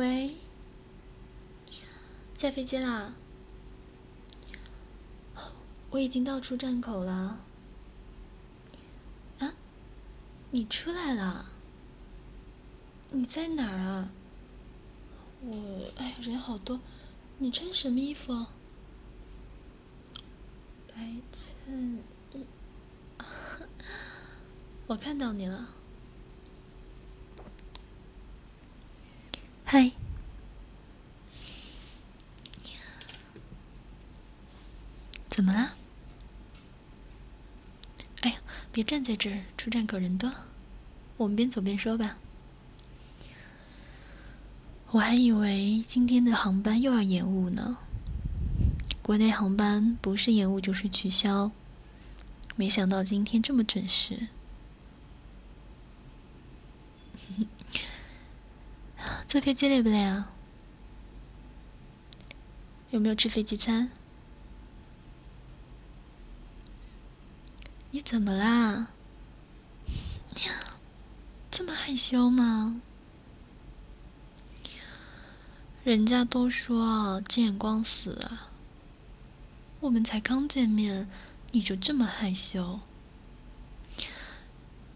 喂，下飞机啦？我已经到出站口了。啊，你出来了？你在哪儿啊？我哎，人好多。你穿什么衣服？白衬衣。我看到你了。嗨，怎么了？哎呀，别站在这儿，出站口人多，我们边走边说吧。我还以为今天的航班又要延误呢。国内航班不是延误就是取消，没想到今天这么准时。坐飞机累不累啊？有没有吃飞机餐？你怎么啦？这么害羞吗？人家都说见光死，我们才刚见面，你就这么害羞？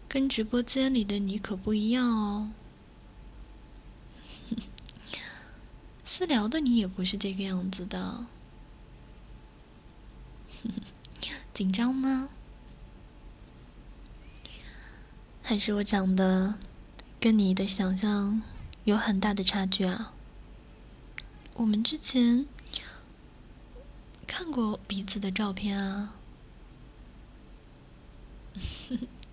跟直播间里的你可不一样哦。私聊的你也不是这个样子的，紧张吗？还是我长得跟你的想象有很大的差距啊？我们之前看过彼此的照片啊，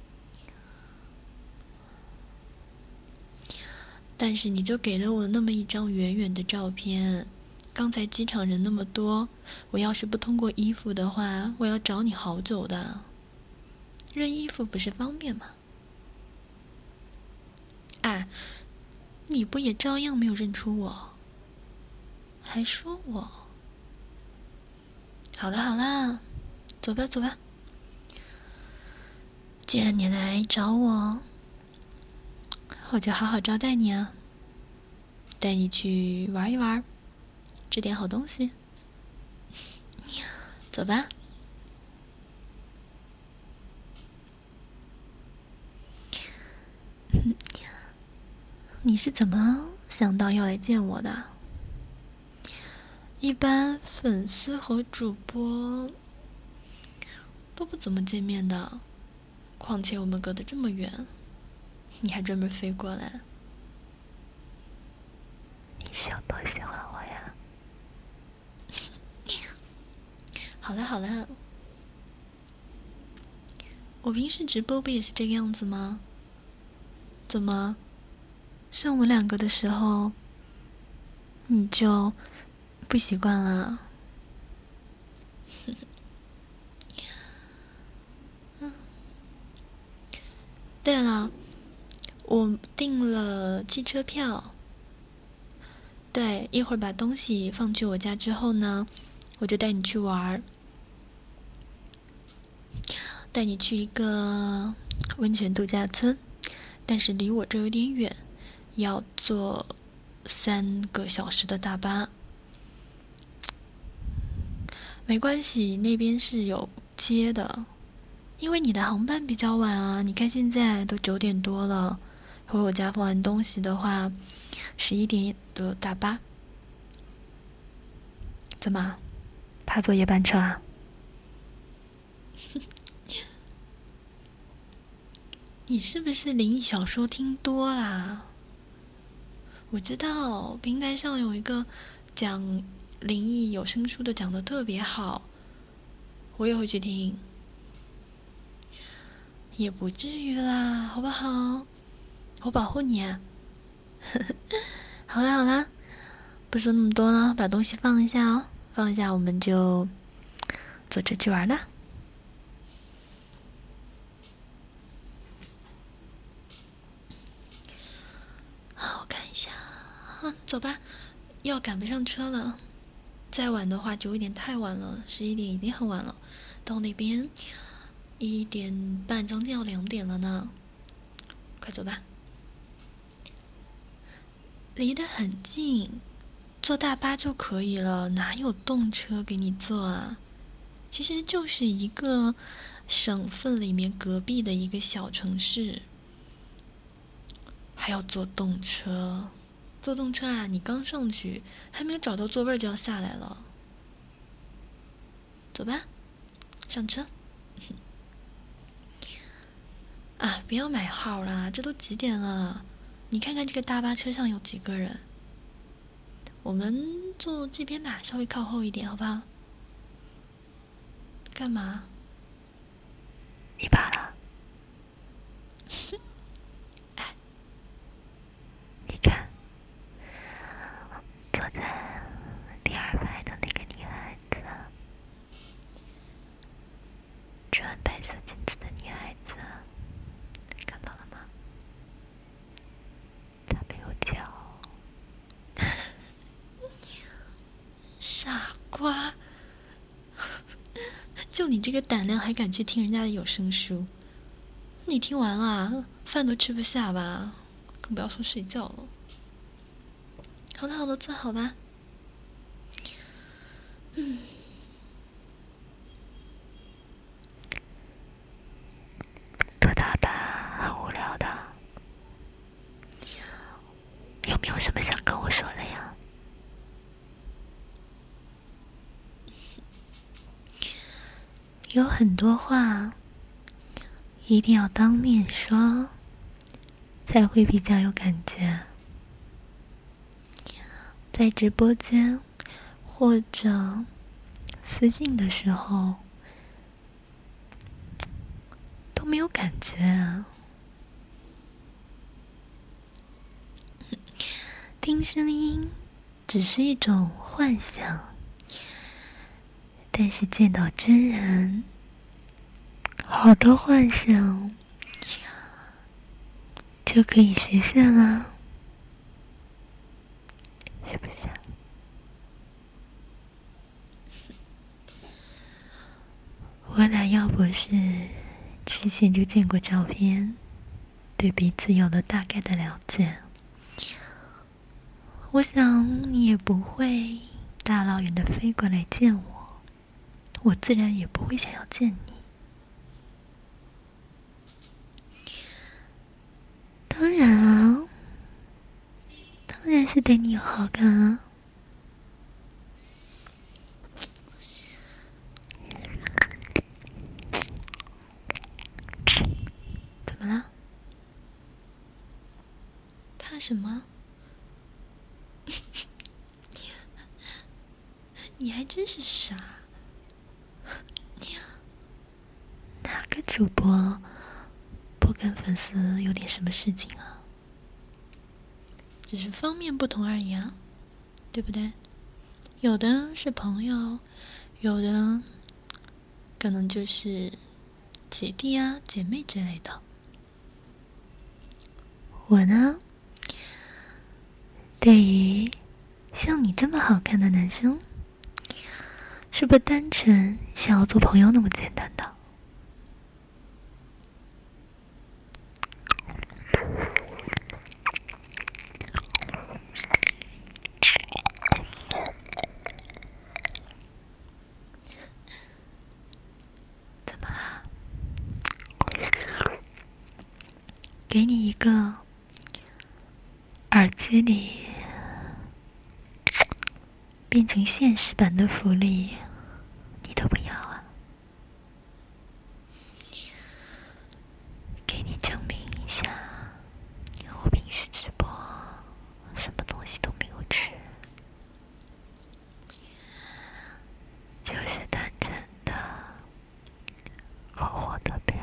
但是你就给了我那么一张远远的照片。刚才机场人那么多，我要是不通过衣服的话，我要找你好久的。认衣服不是方便吗？哎，你不也照样没有认出我？还说我？好了好了，走吧走吧。既然你来找我，我就好好招待你啊，带你去玩一玩，吃点好东西。走吧。你是怎么想到要来见我的？一般粉丝和主播都不怎么见面的，况且我们隔得这么远，你还专门飞过来，你是有多喜欢我呀？好了好了，我平时直播不也是这个样子吗？怎么，是我们两个的时候，你就？不习惯了。对了，我订了汽车票。对，一会儿把东西放去我家之后呢，我就带你去玩儿，带你去一个温泉度假村，但是离我这有点远，要坐三个小时的大巴。没关系，那边是有接的，因为你的航班比较晚啊。你看现在都九点多了，回我家放完东西的话，十一点的大巴。怎么，怕坐夜班车啊？你是不是灵异小说听多啦？我知道平台上有一个讲。灵异有声书的讲的特别好，我也会去听，也不至于啦，好不好？我保护你啊！好啦好啦，不说那么多了，把东西放一下哦，放一下我们就坐车去玩了。好，我看一下，啊，走吧，要赶不上车了。再晚的话就有点太晚了，十一点已经很晚了。到那边一点半，将近要两点了呢。快走吧。离得很近，坐大巴就可以了，哪有动车给你坐啊？其实就是一个省份里面隔壁的一个小城市，还要坐动车。坐动车啊，你刚上去还没有找到座位就要下来了。走吧，上车。啊，不要买号啦，这都几点了？你看看这个大巴车上有几个人？我们坐这边吧，稍微靠后一点，好不好？干嘛？你怕了？哎，你看，坐在第二排的那个女孩子，穿白色裙子的女孩子，你看到了吗？她没有脚。傻瓜。就你这个胆量，还敢去听人家的有声书？你听完了，饭都吃不下吧？更不要说睡觉了。好的，好的，坐好吧。嗯，多大巴很无聊的，有没有什么想我说的呀？有很多话一定要当面说，才会比较有感觉。在直播间或者私信的时候都没有感觉，听声音只是一种幻想。但是见到真人，好多幻想就可以实现了，是不是？我俩要不是之前就见过照片，对彼此有了大概的了解，我想你也不会大老远的飞过来见我。我自然也不会想要见你。当然啊，当然是对你有好感啊。怎么了？怕什么？你还真是傻。主播不跟粉丝有点什么事情啊？只是方面不同而已啊，对不对？有的是朋友，有的可能就是姐弟啊、姐妹之类的。我呢，对于像你这么好看的男生，是不单纯想要做朋友那么简单的。给你一个耳机里变成现实版的福利，你都不要啊？给你证明一下，我平时直播什么东西都没有吃，就是单纯的好好的表。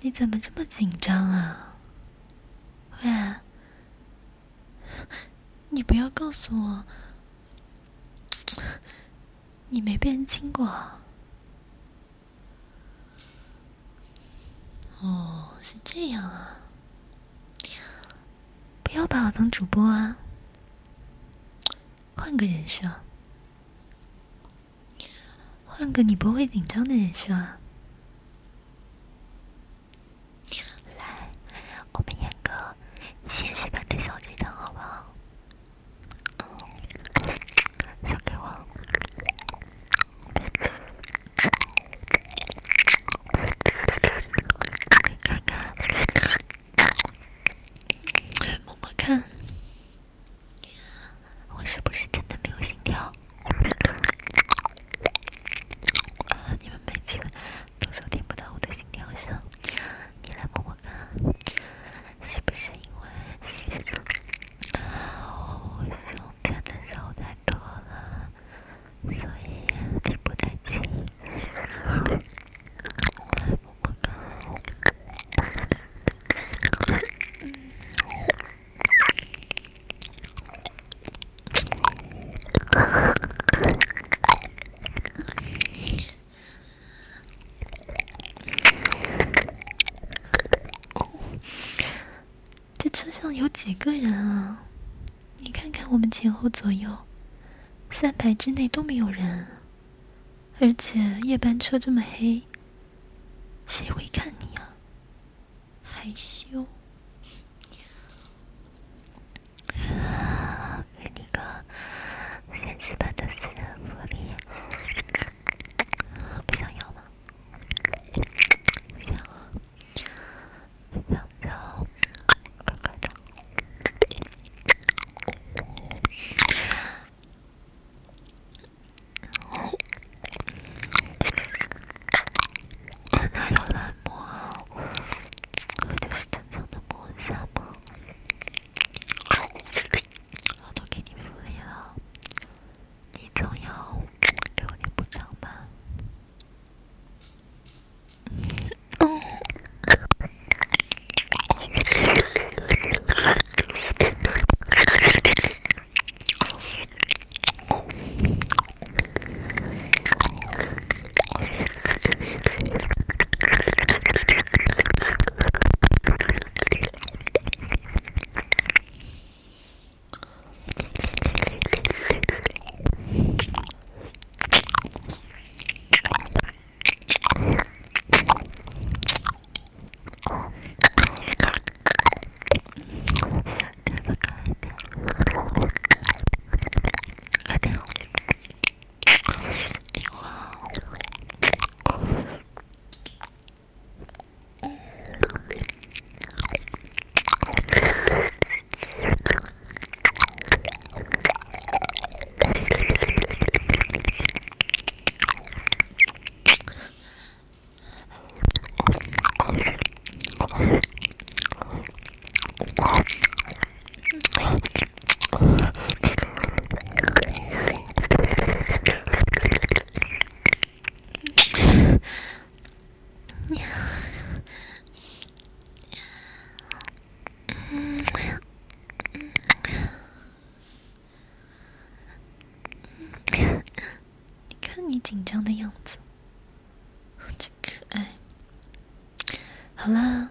你怎么这么紧张啊？喂，你不要告诉我，你没被人亲过。哦，是这样啊。不要把我当主播啊，换个人设，换个你不会紧张的人设。有几个人啊？你看看我们前后左右，三排之内都没有人，而且夜班车这么黑，谁会看你啊？害羞。紧张的样子，真可爱。好啦，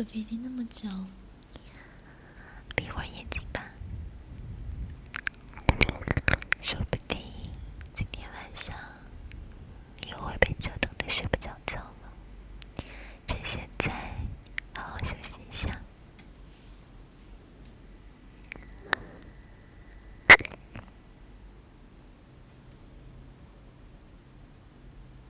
坐飞机那么久。